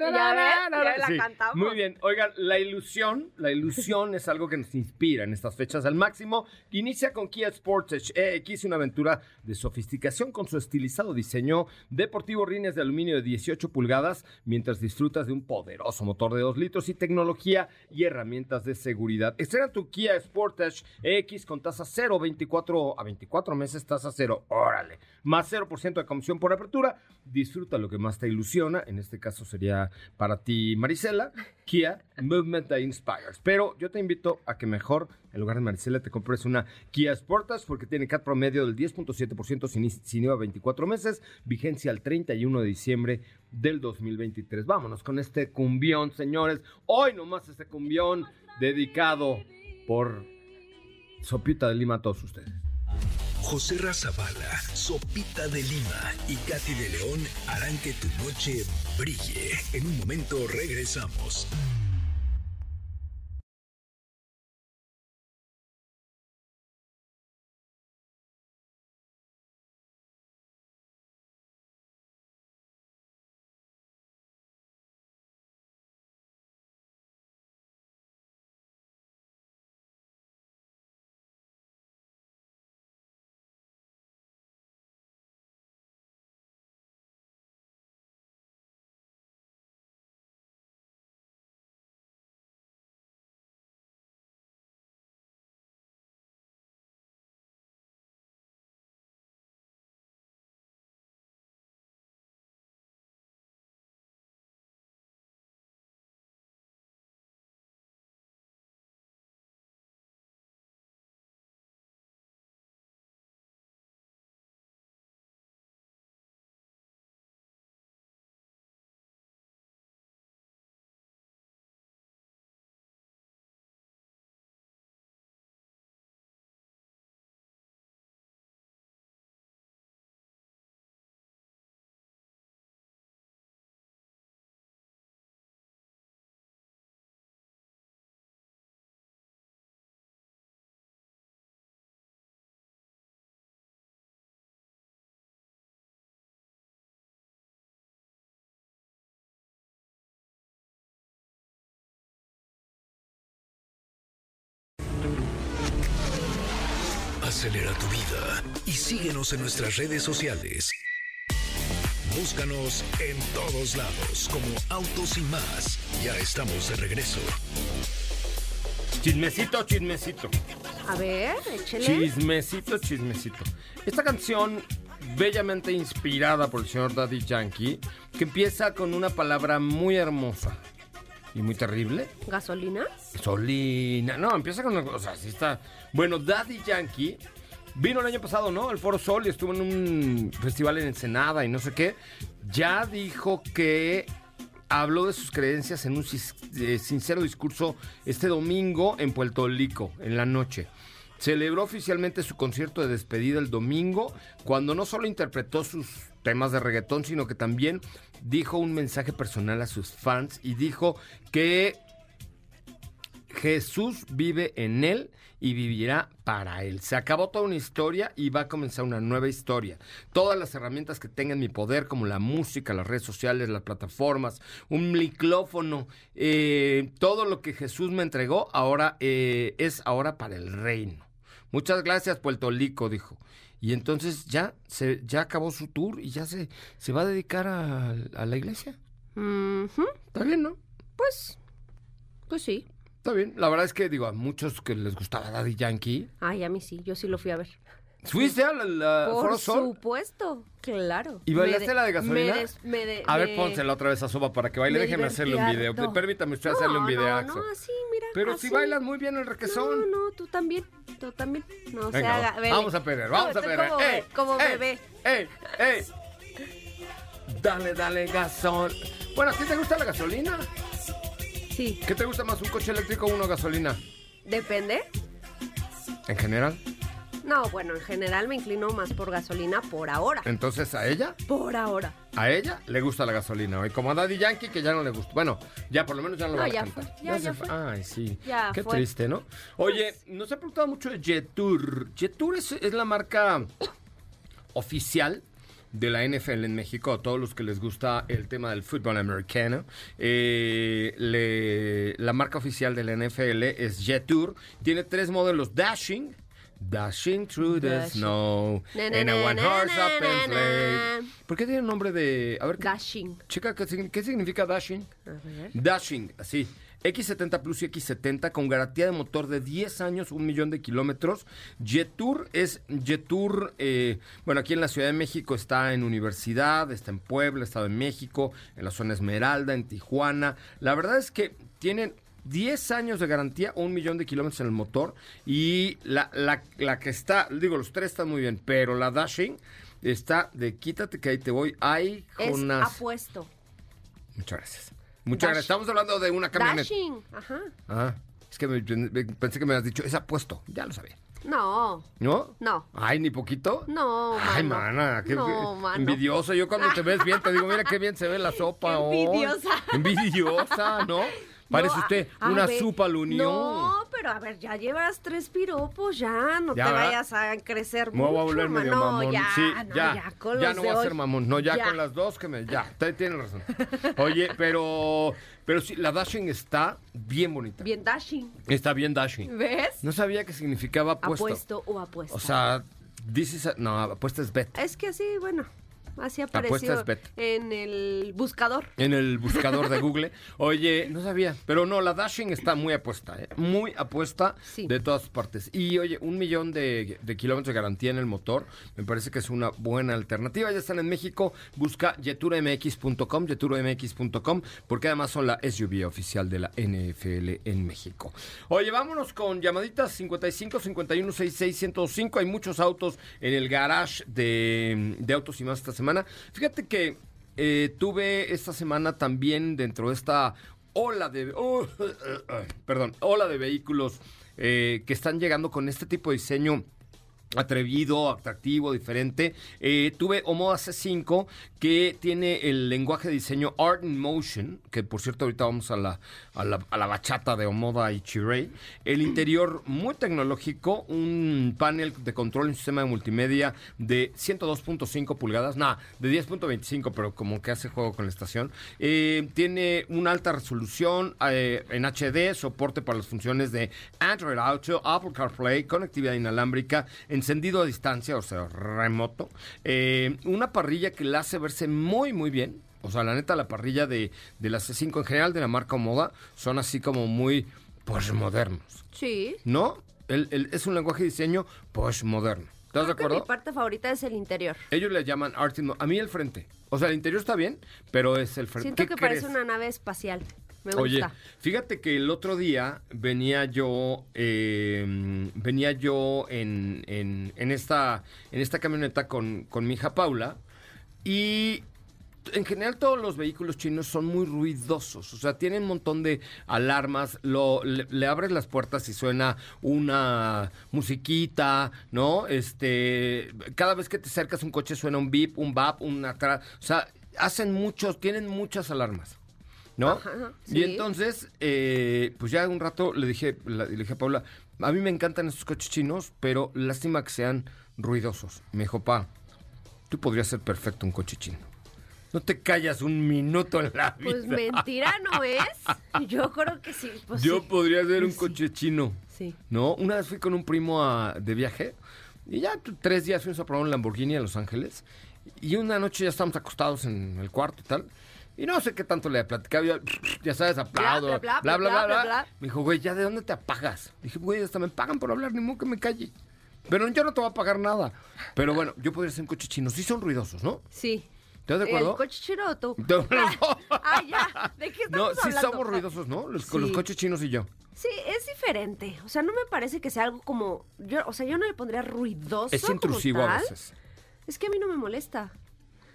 ya la sí. cantamos. Muy bien. Oigan, la ilusión, la ilusión es algo que nos inspira en estas fechas al máximo. Inicia con Kia Sportage EX, una aventura de sofisticación con su estilizado diseño deportivo rines de aluminio de 18 pulgadas, mientras disfrutas de un poderoso motor de 2 litros y tecnología y herramientas de seguridad. Estrena tu Kia Sportage EX con tasa 0, 24 a 24 meses, tasa 0, órale, más 0% de comisión por apertura. Disfruta lo que más te ilusiona, en este caso sería para ti, Marisela, Kia Movement that Inspires. Pero yo te invito a que mejor, en lugar de Marisela, te compres una Kia Sportage porque tiene CAT promedio del 10.7% sin, sin IVA 24 meses, vigencia al 31 de diciembre del 2023. Vámonos con este cumbión, señores. Hoy nomás este cumbión dedicado por Sopita de Lima a todos ustedes. José Razabala, Sopita de Lima y Katy de León harán que tu noche brille. En un momento regresamos. Acelera tu vida y síguenos en nuestras redes sociales. Búscanos en todos lados como Autos y más. Ya estamos de regreso. Chismecito, chismecito. A ver, échele. Chismecito, chismecito. Esta canción, bellamente inspirada por el señor Daddy Yankee, que empieza con una palabra muy hermosa y muy terrible. ¿Gasolina? Solina. No, empieza con una cosa, así está. Bueno, Daddy Yankee vino el año pasado, ¿no? El Foro Sol y estuvo en un festival en Ensenada y no sé qué. Ya dijo que habló de sus creencias en un eh, sincero discurso este domingo en Puerto Rico, en la noche. Celebró oficialmente su concierto de despedida el domingo, cuando no solo interpretó sus temas de reggaetón, sino que también dijo un mensaje personal a sus fans y dijo que Jesús vive en él y vivirá para él. Se acabó toda una historia y va a comenzar una nueva historia. Todas las herramientas que tenga en mi poder, como la música, las redes sociales, las plataformas, un micrófono, eh, todo lo que Jesús me entregó, ahora eh, es ahora para el reino. Muchas gracias, Puerto Rico, dijo. Y entonces ya se ya acabó su tour y ya se, se va a dedicar a, a la iglesia. Ujú, Está bien, ¿no? Pues, pues sí. Está bien. La verdad es que, digo, a muchos que les gustaba Daddy Yankee. Ay, a mí sí, yo sí lo fui a ver. ¿Fuiste a la, la Por Foro Sol? supuesto, claro. ¿Y bailaste la de gasolina? me des- me de- A ver, me- pónsela otra vez a Soba para que baile. me Déjeme hacerle un video. Permítame usted hacerle un video. No, no, así, mira. Pero así. si bailas muy bien el requesón. No, no, tú también, tú también. No se Venga, haga. vele. vamos a perder, vamos a perder. Como, ¡Ey! be- como ey, bebé. ¡Ey! ¡Ey! Dale, dale, gasol. Bueno, ¿a ti te gusta la gasolina? Sí, ¿Qué te gusta más, un coche eléctrico o una gasolina? depende. En general. No, bueno, en general me inclino más por gasolina por ahora. Entonces, ¿a ella? Por ahora. A ella le gusta la gasolina. Y como a Daddy Yankee, que ya no le gusta. Bueno, ya por lo menos ya no lo No, va a ya cantar. fue, ya, se ya fue. Ay, sí. Ya Qué fue. triste, ¿no? Oye, nos ha preguntado mucho de Jetour. Jetour es, es la marca oficial de la NFL en México, a todos los que les gusta el tema del fútbol americano. Eh, le- la marca oficial de la NFL es Jetour. Tiene tres modelos Dashing. Dashing through the Dashing. snow. Na, na, in a na, one horse open sleigh. ¿Por qué tiene nombre de.? A ver, ¿qué- Dashing. chica, ¿qué, signi- qué significa Dashing? A ver. Dashing, así. X70 Plus y X70 con garantía de motor de 10 años, un millón de kilómetros. Jetour es Jetour, eh, bueno, aquí en la Ciudad de México está en Universidad, está en Puebla, Estado de México, en la zona Esmeralda, en Tijuana. La verdad es que tienen 10 años de garantía, un millón de kilómetros en el motor. Y la, la, la que está, digo, los tres están muy bien, pero la Dashing está de quítate que ahí te voy. Ay, Es Jonas. apuesto. Muchas gracias. Muchas Dash- gracias. Estamos hablando de una camioneta. Dashing. Ajá. Ah, es que me- me- pensé que me habías dicho, es apuesto. Ya lo sabía. No. ¿No? No. Ay, ni poquito. No, Ay, mana, qué No, mano. envidiosa. Yo cuando te ves bien te digo, mira qué bien se ve la [laughs] sopa. Envidiosa. Envidiosa, ¿no? Parece No, usted a- a una ver, sopa al unión. No, pero a ver, ya llevas tres piropos, ya, no Ya, te vayas a crecer Me voy mucho, a volver medio mano. mamón. Ya, sí, no, ya. ya, con ya los no voy a ser mamón. No, ya, Ya. con las dos que me. Ya, [laughs] te- tienes razón. Oye, pero. Pero sí, la Dashing está bien bonita. Bien dashing, Está bien Dashing. ¿ves? No sabía que significaba apuesto. Apuesto o apuesta. O sea, dices. No, apuesta es bet. Es que así, bueno, así apareció en el buscador. En el buscador de [laughs] Google. Oye, no sabía. Pero no, la Dashing está muy apuesta, ¿eh? Muy apuesta Sí. de todas partes. Y oye, un millón de, de kilómetros de garantía en el motor. Me parece que es una buena alternativa. Ya están en México. Busca yeturomx.com, yeturomx.com, porque además son la SUV oficial de la NFL en México. Oye, vámonos con llamaditas 55 51 66 105. Hay muchos autos en el garage de, de Autos y Más esta semana. Fíjate que eh, tuve esta semana también dentro de esta ola de oh, [laughs] perdón ola de vehículos eh, que están llegando con este tipo de diseño atrevido, atractivo, diferente. Eh, tuve Omoda C5 que tiene el lenguaje de diseño Art in Motion, que por cierto ahorita vamos a la, a la, a la bachata de Omoda y Chirey. El interior muy tecnológico, un panel de control, un sistema de multimedia de 102.5 pulgadas, nada, de 10.25, pero como que hace juego con la estación. Eh, tiene una alta resolución eh, en HD, soporte para las funciones de Android Auto, Apple CarPlay, conectividad inalámbrica, encendido a distancia, o sea, remoto. Eh, una parrilla que la hace verse muy, muy bien. O sea, la neta, la parrilla de, de la C5 en general, de la marca Moda, son así como muy postmodernos. Sí. ¿No? El- el- es un lenguaje de diseño postmoderno. ¿Estás de acuerdo? mi parte favorita es el interior. Ellos le llaman art A mí el frente. O sea, el interior está bien, pero es el frente. Siento ¿Qué que crees? parece una nave espacial. Me gusta. Oye, fíjate que el otro día venía yo, eh, venía yo en, en, en esta, en esta camioneta con, con mi hija Paula y en general todos los vehículos chinos son muy ruidosos, o sea, tienen un montón de alarmas, lo, le, le abres las puertas y suena una musiquita, ¿no? Este, cada vez que te acercas a un coche suena un beep, un bap, un atrás, o sea, hacen muchos, tienen muchas alarmas. ¿No? Ajá, Y entonces, eh, pues ya un rato le dije, la- le dije a Paula, a mí me encantan estos coches chinos, pero lástima que sean ruidosos. Me dijo, pa, tú podrías ser perfecto un coche chino. No te callas un minuto en la vida. Pues mentira no es. [laughs] Yo creo que sí. Pues Yo sí. podría ser un Sí. coche chino. Sí. ¿No? Una vez fui con un primo a- de viaje y ya tres días fuimos a probar un Lamborghini a Los Ángeles. Y una noche ya estábamos acostados en el cuarto y tal. Y no sé qué tanto le platicaba. Yo, [sniffs] ya sabes, aplaudo. bla, bla, bla, bla. Me dijo, güey, ¿ya de dónde te apagas? Dije, güey, hasta me pagan por hablar, ni modo que me calle. Pero yo no te voy a pagar nada. Pero bueno, yo podría ser un coche chino. Sí son ruidosos, ¿no? Sí. ¿Estás de acuerdo? ¿El coche chino o tú? No, no. [laughs] ah, ya. ¿De qué No, estamos sí hablando? somos ruidosos, ¿no? Los, con los Sí. coches chinos y yo. Sí, es diferente. O sea, no me parece que sea algo como... Yo, o sea, yo no le pondría ruidoso Es como intrusivo a veces. Es que a mí no me molesta.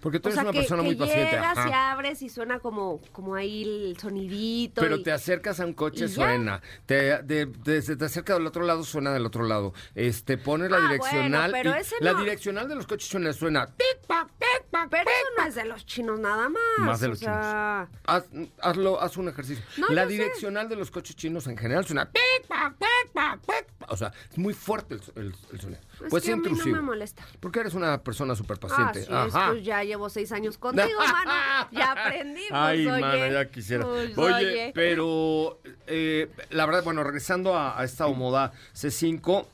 Porque tú O eres sea, una que, persona que muy paciente. llegas ajá. y abres y suena como, como ahí el sonidito. Pero y- te acercas a un coche, suena. Te, de, te acerca del otro lado, suena del otro lado. Este, pones la Ah, direccional. bueno, pero ese La no. direccional de los coches suena, suena. tic, tac, tic, tac, Pero eso no es de los chinos nada más. Más de o los sea, Haz, hazlo, haz un ejercicio. No, la sé. direccional de los coches chinos en general suena. tic, tac, tic, tac, tic. O sea, es muy fuerte el, el- el sonido. Es Puede que ser a mí no me molesta. Porque eres una persona súper Ah, paciente. es, pues ya llevo seis años contigo, [laughs] mano. Ya aprendí, pues, Ay, oye. mana, ya quisiera. Pues, oye, oye. pero eh, la verdad, bueno, regresando a, a esta Omoda C5,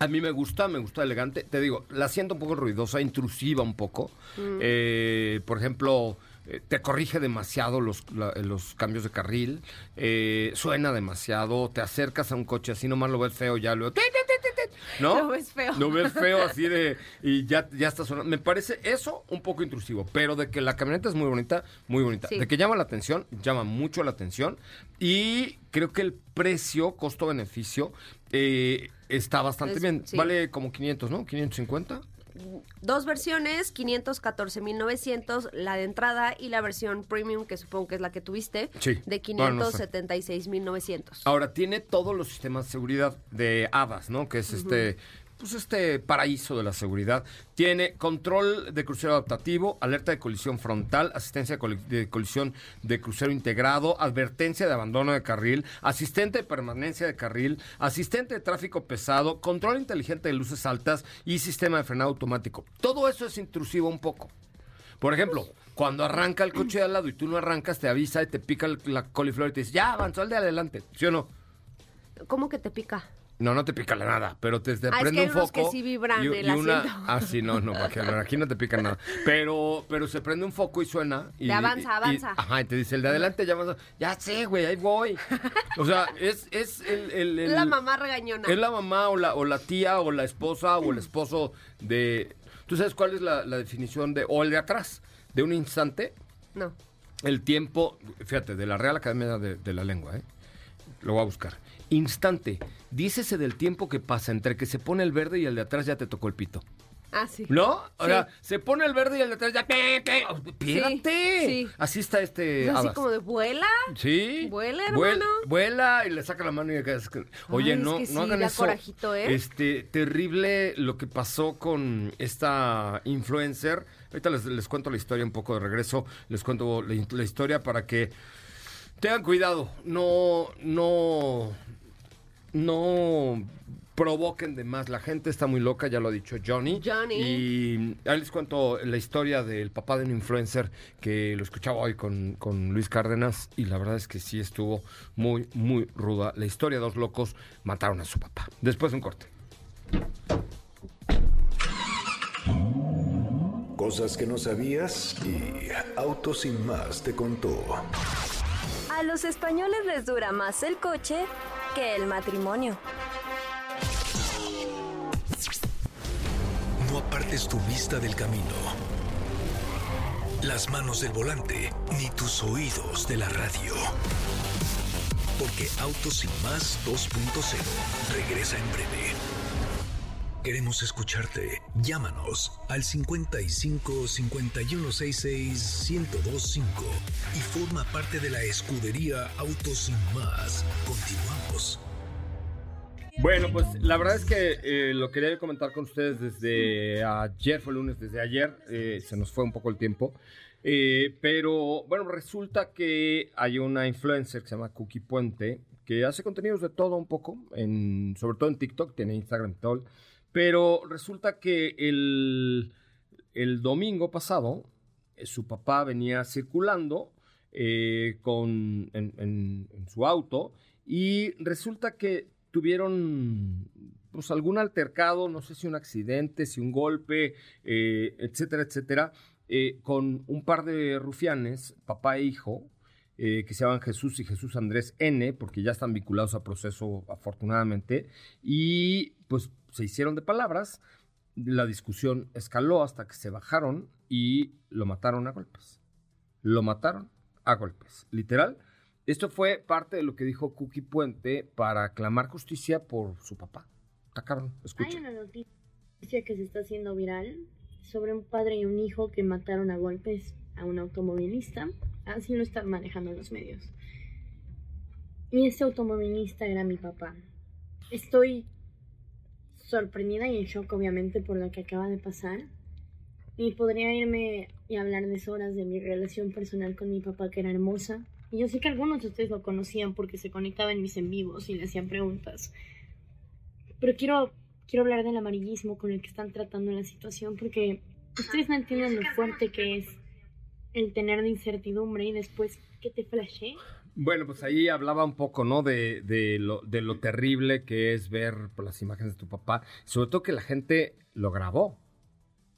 a mí me gusta, me gusta elegante. Te digo, la siento un poco ruidosa, intrusiva un poco. Mm. Eh, por ejemplo, eh, te corrige demasiado los, la- los cambios de carril, eh, suena demasiado, te acercas a un coche así, nomás lo ves feo, ya lo... ¿No? Lo ves feo. Lo ves feo [laughs] así de... Y ya, ya está sonando. Me parece eso un poco intrusivo, pero de que la camioneta es muy bonita, muy bonita. Sí. De que llama la atención, llama mucho la atención. Y creo que el precio, costo-beneficio, eh, está bastante Es- bien. sí. Vale como 500, ¿no? 550. Dos versiones, 514.900, la de entrada y la versión premium, que supongo que es la que tuviste, Sí. de Bueno, no sé. 576.900. Ahora, tiene todos los sistemas de seguridad de ADAS, ¿no? Que es este, pues este paraíso de la seguridad. Tiene control de crucero adaptativo, alerta de colisión frontal, asistencia de, coli- de colisión de crucero integrado, advertencia de abandono de carril, asistente de permanencia de carril, asistente de tráfico pesado, control inteligente de luces altas y sistema de frenado automático. Todo eso es intrusivo un poco. Por ejemplo, cuando arranca el coche de al lado y tú no arrancas, te avisa y te pica la coliflor y te dice, ya avanzó el de adelante, ¿sí o no? ¿Cómo que te pica? No, no te pica la nada, pero te, te Ah, es prende que hay un unos foco. que sí vibran y, el y una, asiento. Ah, sí, no, no, aquí no te pica nada. Pero, pero se prende un foco y suena. Y, Te avanza, y- avanza. ajá, y te dice, el de adelante ya avanza. Ya sé, güey, ahí voy. O sea, es, es el, el- el- la mamá regañona. Es la mamá o la, o la tía o la esposa o el esposo de... ¿Tú sabes cuál es la, la definición de... o el de atrás? De un instante, No. el tiempo, fíjate, de la Real Academia de, de la Lengua, ¿eh? Lo voy a buscar. Instante, dícese del tiempo que pasa entre que se pone el verde y el de atrás ya te tocó el pito. Ah, sí. ¿No? O Sí. sea, se pone el verde y el de atrás ya... ¡pe, pe! ¡Espérate! sí. Así está este... Es así como de vuela. Sí. Vuela, Vuel- hermano. Vuela y le saca la mano y acá Oye, Ay, es no, que no hagan eso. corajito, ¿eh? Este, terrible lo que pasó con esta influencer. Ahorita les, les cuento la historia un poco de regreso. Les cuento la, la historia para que tengan cuidado. No, no, no provoquen de más. La gente está muy loca, ya lo ha dicho Johnny. Johnny. Y ahí les cuento la historia del papá de un influencer que lo escuchaba hoy con, con Luis Cárdenas y la verdad es que sí estuvo muy, muy ruda. La historia de dos locos mataron a su papá. Después de un corte. Cosas que no sabías y Auto Sin Más te contó. A los españoles les dura más el coche el matrimonio. No apartes tu vista del camino, las manos del volante, ni tus oídos de la radio. Porque Autos Sin Más 2.0 regresa en breve. Queremos escucharte. Llámanos al 55 5166 1025 y forma parte de la escudería Autos Sin Más. Continuamos. Bueno, pues la verdad es que eh, lo quería comentar con ustedes desde ayer, fue lunes, desde ayer, eh, se nos fue un poco el tiempo. Eh, pero bueno, resulta que hay una influencer que se llama Cookie Puente, que hace contenidos de todo un poco, en, sobre todo en TikTok, tiene Instagram y todo. Pero resulta que el, el domingo pasado, eh, su papá venía circulando eh, con, en, su auto y resulta que tuvieron pues algún altercado, no sé si un accidente, si un golpe, eh, etcétera, etcétera, con un par de rufianes, papá e hijo, que se llaman Jesús y Jesús Andrés N, porque ya están vinculados a proceso afortunadamente, y pues se hicieron de palabras, la discusión escaló hasta que se bajaron y lo mataron a golpes. Lo mataron a golpes, literal. Esto fue parte de lo que dijo Cookie Puente para clamar justicia por su papá. Está cabrón, Hay escuchen. una noticia que se está haciendo viral. sobre un padre y un hijo que mataron a golpes a un automovilista. Así lo están manejando los medios. Y este automovilista era mi papá. Estoy sorprendida y en shock obviamente por lo que acaba de pasar. Y podría irme y hablar de horas de mi relación personal con mi papá que era hermosa. Y yo sé que algunos de ustedes lo conocían porque se conectaban en mis en vivos y le hacían preguntas. Pero quiero, quiero hablar del amarillismo con el que están tratando la situación porque ustedes no entienden lo fuerte que es el tener de incertidumbre y después que te flashé. Bueno, pues ahí hablaba un poco, ¿no? De, de, lo, terrible que es ver por las imágenes de tu papá. Sobre todo que la gente lo grabó.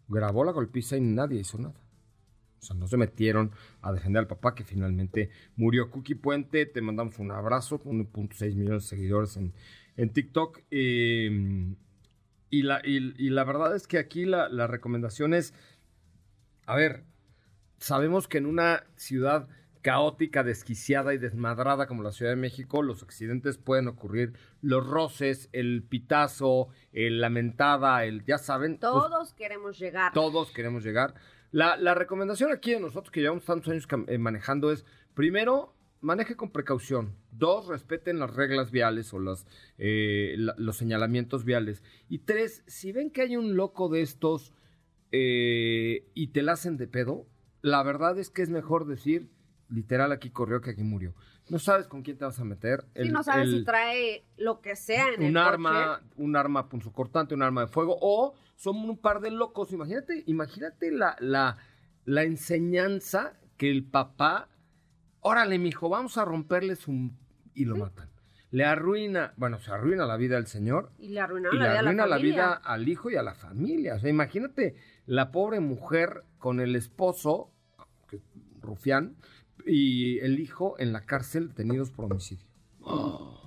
Grabó la golpiza y nadie hizo nada. O sea, no se metieron a defender al papá que finalmente murió. Cookie Puente, te mandamos un abrazo, 1.6 millones de seguidores en, en TikTok. Eh, y, la, y, y, la verdad es que aquí la, la recomendación es, a ver, sabemos que en una ciudad caótica, desquiciada y desmadrada como la Ciudad de México, los accidentes pueden ocurrir, los roces, el pitazo, el lamentada, el ya saben. Todos pues, queremos llegar. Todos queremos llegar. La, la, recomendación aquí de nosotros que llevamos tantos años eh, manejando es, primero, maneje con precaución. Dos, respeten las reglas viales o los, eh, la, los señalamientos viales. Y tres, si ven que hay un loco de estos eh, y te la hacen de pedo, la verdad es que es mejor decir, literal, aquí corrió que aquí murió. No sabes con quién te vas a meter. El, sí, no sabes el, si trae lo que sea en un el arma, coche. un arma punzocortante, un arma de fuego, o son un par de locos. Imagínate, imagínate la, la, la enseñanza que el papá, órale, mijo, vamos a romperles un y lo ¿Sí? matan. Le arruina, bueno, se arruina la vida al señor. Y le arruina, y la, le vida arruina la vida al hijo y a la familia. O sea, imagínate la pobre mujer con el esposo, que, rufián, y el hijo en la cárcel detenidos por homicidio. Oh.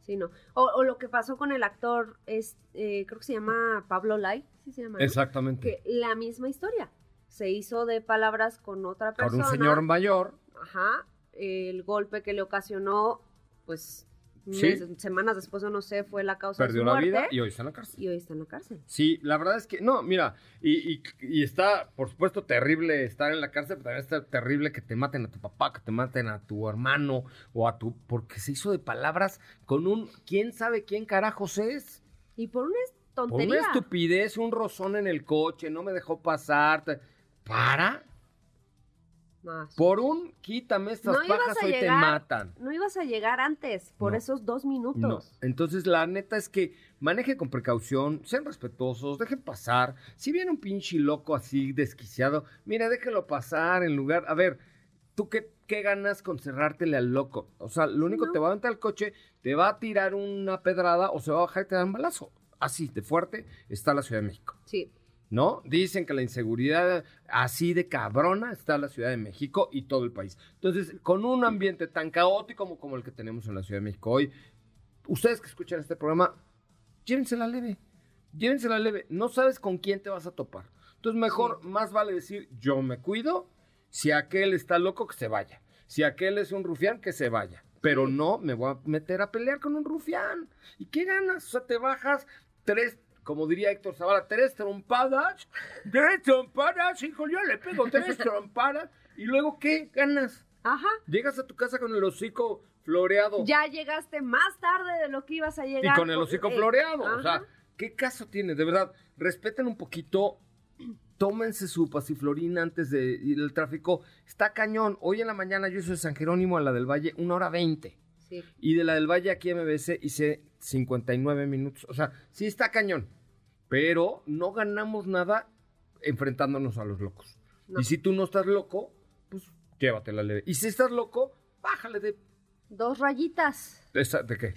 Sí, no. O, o, lo que pasó con el actor, es, eh, creo que se llama Pablo Lai, ¿sí se llama? ¿no? Exactamente. Que la misma historia. Se hizo de palabras con otra persona. Con un señor mayor. Ajá. El golpe que le ocasionó, pues Semanas después o no sé, fue la causa Perdió de su la muerte. vida y hoy está en la cárcel. Y hoy está en la cárcel. Sí, la verdad es que, no, mira, y, y, y, está, por supuesto, terrible estar en la cárcel, pero también está terrible que te maten a tu papá, que te maten a tu hermano o a tu, porque se hizo de palabras con un, quién sabe quién carajos es. Y por una tontería. Por una estupidez, un rozón en el coche, no me dejó pasar. Te... Por un quítame estas no pajas hoy llegar, te matan. No ibas a llegar antes, por No. esos dos minutos. No. Entonces, la neta es que maneje con precaución, sean respetuosos, dejen pasar. Si viene un pinche loco así desquiciado, mira, déjelo pasar en lugar. A ver, ¿tú qué, qué ganas con cerrártele al loco? O sea, lo único no. te va a aventar el coche, te va a tirar una pedrada o se va a bajar y te da un balazo. Así de fuerte está la Ciudad de México. Sí. ¿No? Dicen que la inseguridad así de cabrona está en la Ciudad de México y todo el país. Entonces, con un ambiente tan caótico como, como el que tenemos en la Ciudad de México hoy, ustedes que escuchan este programa, llévensela leve, llévensela leve. No sabes con quién te vas a topar. Entonces, mejor, sí. más vale decir, yo me cuido, si aquel está loco, que se vaya. Si aquel es un rufián, que se vaya. Pero no me voy a meter a pelear con un rufián. ¿Y qué ganas? O sea, te bajas tres como diría Héctor Zavala, tres trompadas, tres trompadas, hijo, yo le pego tres [laughs] trompadas, y luego, ¿qué? Ganas. Ajá. Llegas a tu casa con el hocico floreado. Ya llegaste más tarde de lo que ibas a llegar. Y con el hocico eh, floreado. Ajá. O sea, ¿qué caso tiene? De verdad, respeten un poquito, tómense su pasiflorina antes de ir al tráfico. Está cañón. Hoy en la mañana yo hice de San Jerónimo a la del Valle, una hora veinte. Sí. Y de la del Valle aquí a MBS hice 59 minutos. O sea, sí está cañón. Pero no ganamos nada enfrentándonos a los locos. No. Y si tú no estás loco, pues llévatela leve. Y si estás loco, bájale de... Dos rayitas. ¿De, de qué?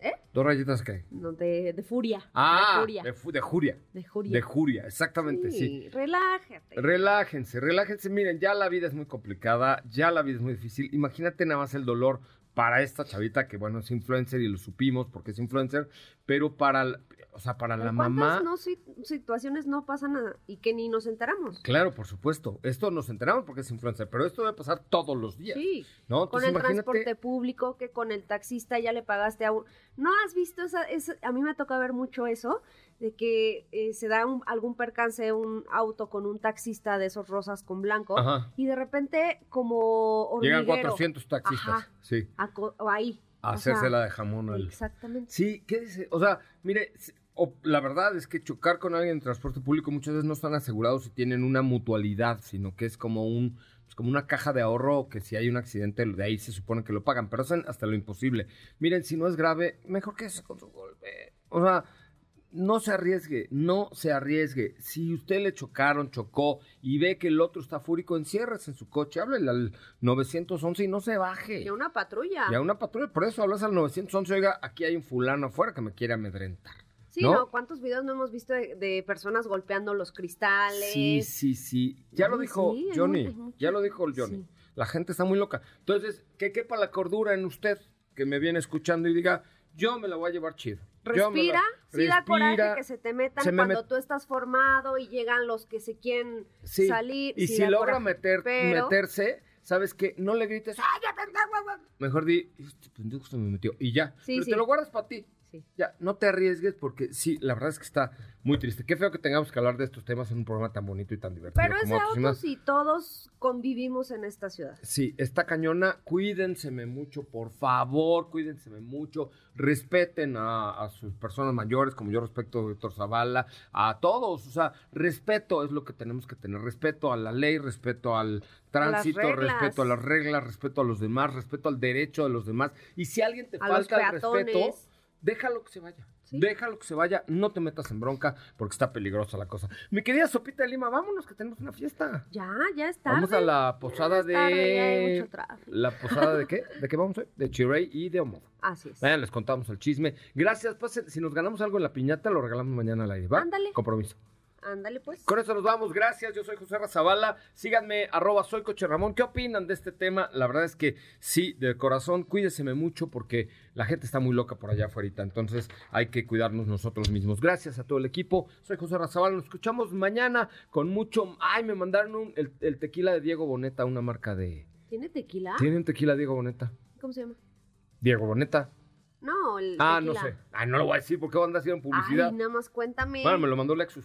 ¿Eh? ¿Dos rayitas qué? No, de, de furia. Ah, de furia. De, fu de, juria. De juria. De juria, exactamente, sí. sí. Relájate. Relájense, relájense. Miren, ya la vida es muy complicada, ya la vida es muy difícil. Imagínate nada más el dolor para esta chavita que, bueno, es influencer y lo supimos porque es influencer, pero para o sea, para la ¿Cuántas mamá... no, si- situaciones no pasan a- y que ni nos enteramos? Claro, por supuesto. Esto nos enteramos porque es influencer, pero esto debe pasar todos los días. Sí. ¿no? Con el imagínate- transporte público, que con el taxista ya le pagaste a un... ¿No has visto esa, esa- A mí me toca ver mucho eso, de que eh, se da un- algún percance, un auto con un taxista de esos rosas con blanco, Ajá. y de repente como hormiguero. Llegan 400 taxistas, Ajá, sí, a ahí. a O sea, hacérsela de jamón al... Exactamente. Sí, ¿qué dice? O sea, mire, o- la verdad es que chocar con alguien en transporte público muchas veces no están asegurados si tienen una mutualidad, sino que es como un pues, como una caja de ahorro que si hay un accidente de ahí se supone que lo pagan, pero hacen hasta lo imposible. Miren, si no es grave, mejor que con su golpe. O sea, no se arriesgue, no se arriesgue. Si usted le chocaron, chocó y ve que el otro está fúrico, enciérrese en su coche, háblele al 911 y no se baje. Y a una patrulla. Y a una patrulla, por eso hablas al 911, oiga, aquí hay un fulano afuera que me quiere amedrentar. Sí, ¿no? ¿no? ¿Cuántos videos no hemos visto de, de personas golpeando los cristales? Sí, sí, sí. Ya lo dijo sí, Johnny. mucho. Ya lo dijo el Johnny. La gente está muy loca. Entonces, que quepa la cordura en usted que me viene escuchando y diga, yo me la voy a llevar chido. Respira, sí da coraje Respira. que se te metan Se me cuando met- tú estás formado y llegan los que se quieren Sí. salir. Y sí si logra coraje. meter, Pero- meterse, ¿sabes qué? No le grites, ¡ay, ya pendejo! Mejor di, este pendejo se me metió. Y ya. Pero te lo guardas para ti. Sí. Ya, no te arriesgues porque sí, la verdad es que está muy triste. Qué feo que tengamos que hablar de estos temas en un programa tan bonito y tan divertido. Pero es de Autos y todos convivimos en esta ciudad. Sí, está cañona. Cuídenseme mucho, por favor, cuídenseme mucho. Respeten a, a sus personas mayores, como yo respeto a doctor Zavala, a todos. O sea, respeto es lo que tenemos que tener. Respeto a la ley, respeto al tránsito, respeto a las reglas, respeto a los demás, respeto al derecho de los demás. Y si alguien te A falta el respeto. Déjalo que se vaya. Déjalo que se vaya, no te metas en bronca porque está peligrosa la cosa. Mi querida Sopita de Lima, vámonos que tenemos una fiesta. Ya, ya está. Vamos a la posada es tarde, ya hay de. mucho tráfico. ¿La posada de qué? [laughs] ¿De qué vamos hoy? De Chirey y de Omoda. Así es. Vayan, les contamos el chisme. Gracias, pues si nos ganamos algo en la piñata, lo regalamos mañana al aire, ¿va? Ándale. Compromiso. Ándale, pues. Con eso nos vamos, gracias. Yo soy José Razabala. Síganme, arroba soy Coche Ramón. ¿Qué opinan de este tema? La verdad es que sí, de corazón, cuídeseme mucho porque la gente está muy loca por allá afuera. Entonces hay que cuidarnos nosotros mismos. Gracias a todo el equipo. Soy José Razabala. Nos escuchamos mañana con mucho. Ay, me mandaron un- el, el tequila de Diego Boneta, una marca de. ¿Tiene tequila? ¿Tienen tequila Diego Boneta? ¿Cómo se llama? Diego Boneta. No, el Ah, tequila. no sé. Ah, no lo voy a decir porque van a hacer en publicidad. Ay, nada más cuéntame. Bueno, me lo mandó Lexus.